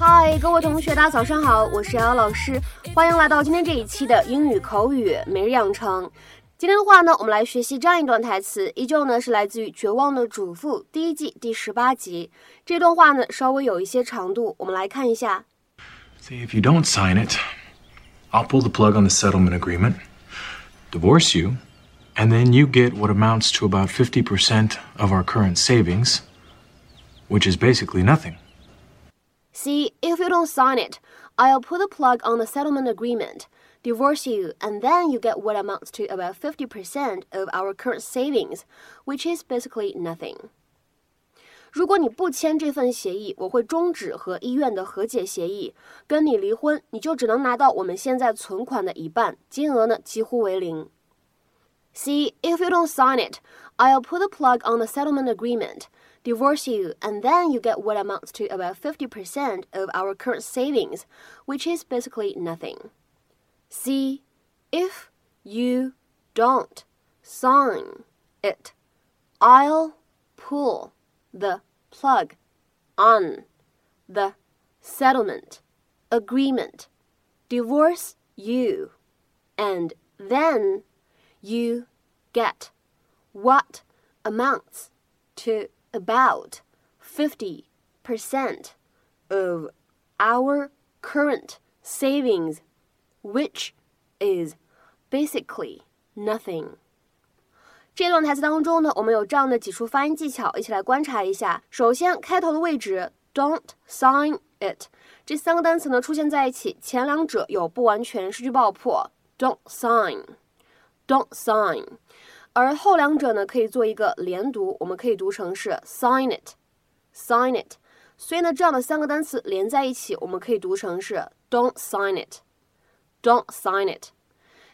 嗨，各位同学，大家早上好，我是瑶瑶老师，欢迎来到今天这一期的英语口语每日养成。今天的话呢，我们来学习这样一段台词，依旧呢是来自于《绝望的主妇》第一季第十八集。这段话呢稍微有一些长度，我们来看一下。See, if you don't sign it, I'll pull the plug on the settlement agreement, divorce you, and then you get what amounts to about 50% of our current savings, which is basically nothing. See, if you don't sign it, I'll pull the plug on the settlement agreement, divorce you, and then you get what amounts to about 50% of our current savings, which is basically nothing. 如果你不签这份协议，我会终止和医院的和解协议，跟你离婚，你就只能拿到我们现在存款的一半，金额呢几乎为零。See, if you don't sign it, I'll pull the plug on the settlement agreement, divorce you, and then you get what amounts to about 50% of our current savings, which is basically nothing. See, if you don't sign it, I'll pull the plug on the settlement agreement, divorce you, and then you get what amounts to about 50% of our current savings, which is basically nothing. 这段台词当中呢，我们有这样的几处发音技巧，一起来观察一下。首先，开头的位置 "don't sign it" 这三个单词呢出现在一起，前两者有不完全失去爆破，don't sign，don't sign，而后两者呢可以做一个连读，我们可以读成是 sign it，sign it。所以呢，这样的三个单词连在一起，我们可以读成是 don't sign it，don't sign it。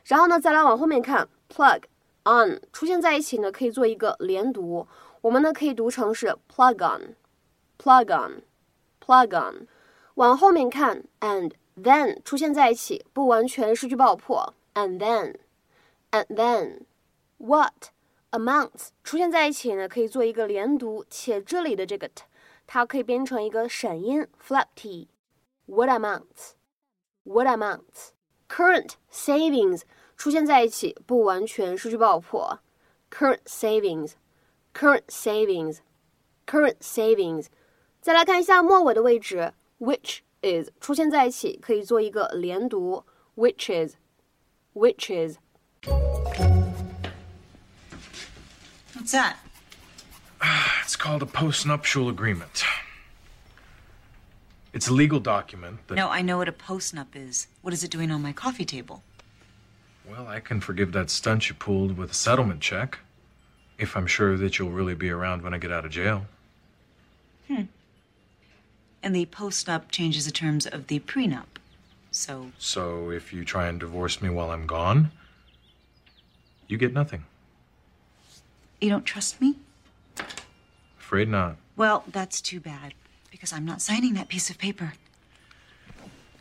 然后呢，再来往后面看 plug。on 出现在一起呢，可以做一个连读，我们呢可以读成是 plug on，plug on，plug on。往后面看，and then 出现在一起，不完全失去爆破，and then，and then。what amounts 出现在一起呢，可以做一个连读，且这里的这个 t，它可以变成一个闪音 flap t。what amounts？what amounts？current savings。 出现在一起，不完全失去爆破。current savings，current savings，current savings。再来看一下末尾的位置，which is 出现在一起，可以做一个连读，which is，which is。 What's that? It's called a postnuptial agreement. It's a legal document that. No, I know what a postnup is. What is it doing on my coffee table? Well, I can forgive that stunt you pulled with a settlement check. If I'm sure that you'll really be around when I get out of jail. Hmm. And the postnup changes the terms of the prenup. So, So if you try and divorce me while I'm gone, you get nothing. you don't trust me? Afraid not. Well, that's too bad, because I'm not signing that piece of paper.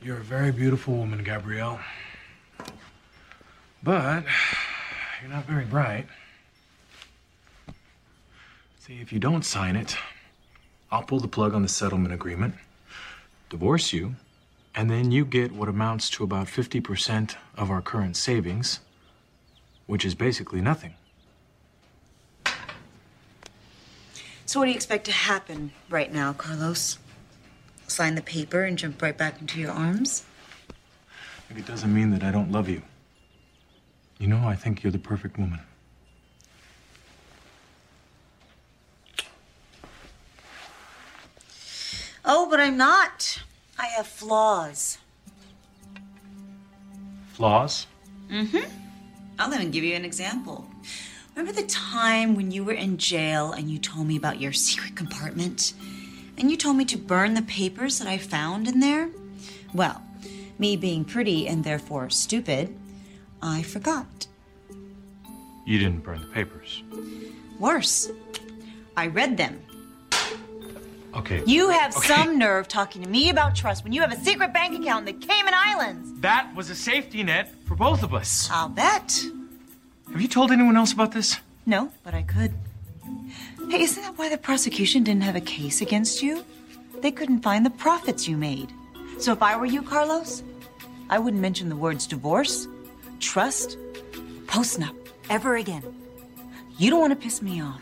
You're a very beautiful woman, Gabrielle. But you're not very bright. See, if you don't sign it, I'll pull the plug on the settlement agreement, divorce you, and then you get what amounts to about 50% of our current savings, which is basically nothing. So, what do you expect to happen right now, Carlos? Sign the paper and jump right back into your arms? It doesn't mean that I don't love you. You know, I think you're the perfect woman. Oh, but I'm not. I have flaws. Flaws? Mm hmm. I'll even give you an example. Remember the time when you were in jail and you told me about your secret compartment? And you told me to burn the papers that I found in there? Well, me being pretty and therefore stupid, I forgot. You didn't burn the papers. Worse, I read them. Okay. You have Okay. some nerve talking to me about trust when you have a secret bank account in the Cayman Islands. That was a safety net for both of us. I'll bet. Have you told anyone else about this? No, but I could. Hey, isn't that why the prosecution didn't have a case against you? They couldn't find the profits you made. So if I were you, Carlos, I wouldn't mention the words divorce, trust, postnup ever again. You don't want to piss me off.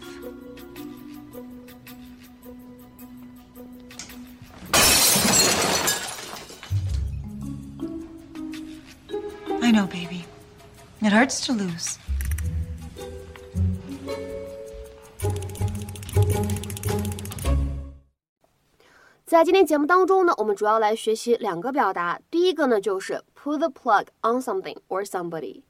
I know, baby. It hurts to lose. 在今天节目当中呢，我们主要来学习两个表达。第一个呢，就是 put the plug on something or somebody。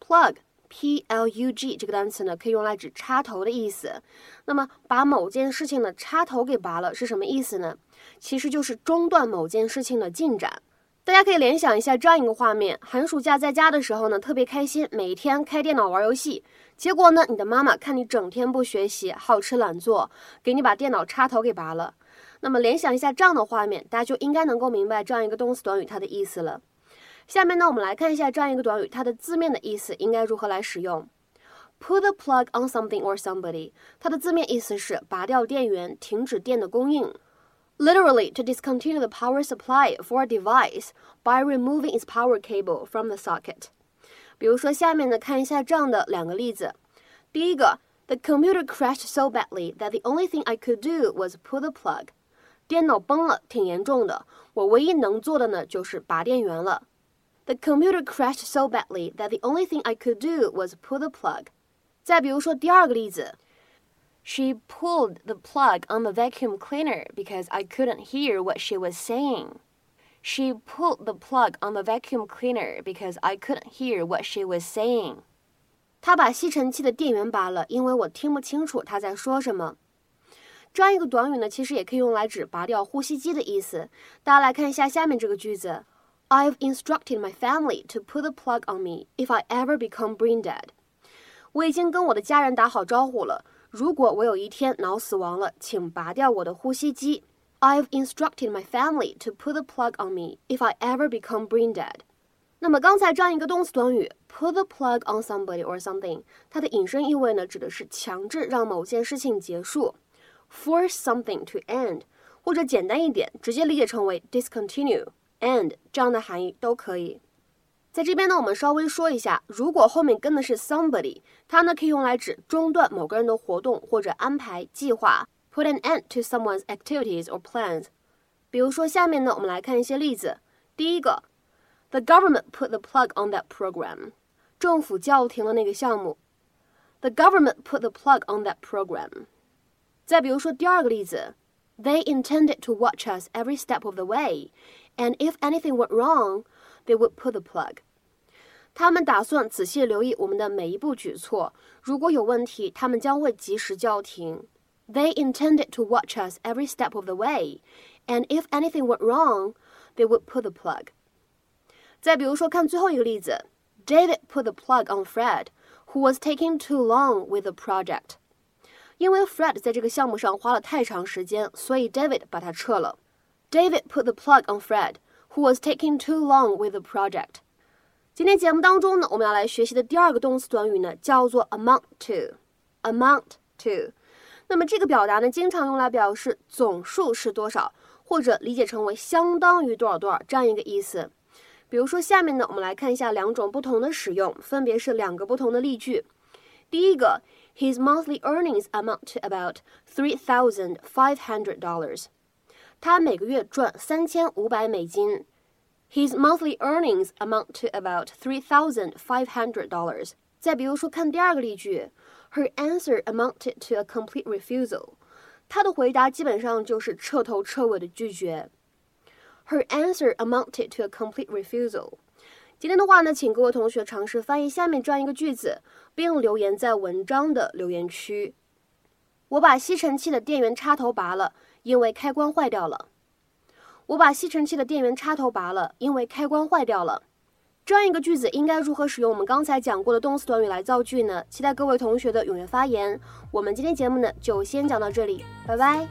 plug p l u g 这个单词呢，可以用来指插头的意思。那么，把某件事情的插头给拔了是什么意思呢？其实就是中断某件事情的进展。大家可以联想一下这样一个画面：寒暑假在家的时候呢，特别开心，每天开电脑玩游戏。结果呢，你的妈妈看你整天不学习，好吃懒做，给你把电脑插头给拔了。那么联想一下这样的画面，大家就应该能够明白这样一个动词短语它的意思了。下面呢，我们来看一下这样一个短语它的字面的意思应该如何来使用。Put the plug on something or somebody，它的字面意思是拔掉电源，停止电的供应。Literally, to discontinue the power supply for a device by removing its power cable from the socket。比如说，下面呢，看一下这样的两个例子。第一个，The computer crashed so badly that the only thing I could do was pull the plug。电脑崩了，挺严重的。我唯一能做的呢，就是拔电源了。 The computer crashed so badly that the only thing I could do was pull the plug。再比如说第二个例子，She pulled the plug on the vacuum cleaner because I couldn't hear what she was saying. She pulled the plug on the vacuum cleaner because I couldn't hear what she was saying. 她把吸尘器的电源拔了，因为我听不清楚她在说什么。这样一个短语呢，其实也可以用来指拔掉呼吸机的意思。大家来看一下下面这个句子 ：I've instructed my family to put the plug on me if I ever become brain dead。我已经跟我的家人打好招呼了，如果我有一天脑死亡了，请拔掉我的呼吸机。I've instructed my family to put the plug on me if I ever become brain dead。那么刚才这样一个动词短语 put the plug on somebody or something，它的引申意味呢，指的是强制让某件事情结束。force something to end，或者简单一点，直接理解成为 discontinue、 And 这样的含义都可以。在这边呢，我们稍微说一下，如果后面跟的是 somebody，它呢可以用来指中断某个人的活动或者安排计划，put an end to someone's activities or plans。比如说下面呢，我们来看一些例子。第一个，The government put the plug on that program。政府叫停了那个项目。The government put the plug on that program。再比如说第二个例子 ，They intended to watch us every step of the way, and if anything went wrong, they would pull the plug. 他们打算仔细留意我们的每一步举措，如果有问题，他们将会及时叫停。They intended to watch us every step of the way, and if anything went wrong, they would pull the plug. 再比如说，看最后一个例子，David put the plug on Fred, who was taking too long with the project. 因为 Fred 在这个项目上花了太长时间，所以 David 把它撤了。David put the plug on Fred, who was taking too long with the project. 今天节目当中呢，我们要来学习的第二个动词短语呢，叫做 amount to。amount to，那么这个表达呢，经常用来表示总数是多少，或者理解成为相当于多少多少这样一个意思。比如说，下面呢，我们来看一下两种不同的使用，分别是两个不同的例句。第一个，His monthly earnings amount to about three thousand five hundred dollars。他每个月赚三千五百美金。His monthly earnings amount to about three thousand five hundred dollars。再比如说，看第二个例句，Her answer amounted to a complete refusal。她的回答基本上就是彻头彻尾的拒绝。Her answer amounted to a complete refusal。 今天的话呢，请各位同学尝试翻译下面这样一个句子，并留言在文章的留言区。我把吸尘器的电源插头拔了，因为开关坏掉了。我把吸尘器的电源插头拔了，因为开关坏掉了。这样一个句子应该如何使用我们刚才讲过的动词短语来造句呢？期待各位同学的踊跃发言。我们今天节目呢就先讲到这里，拜拜。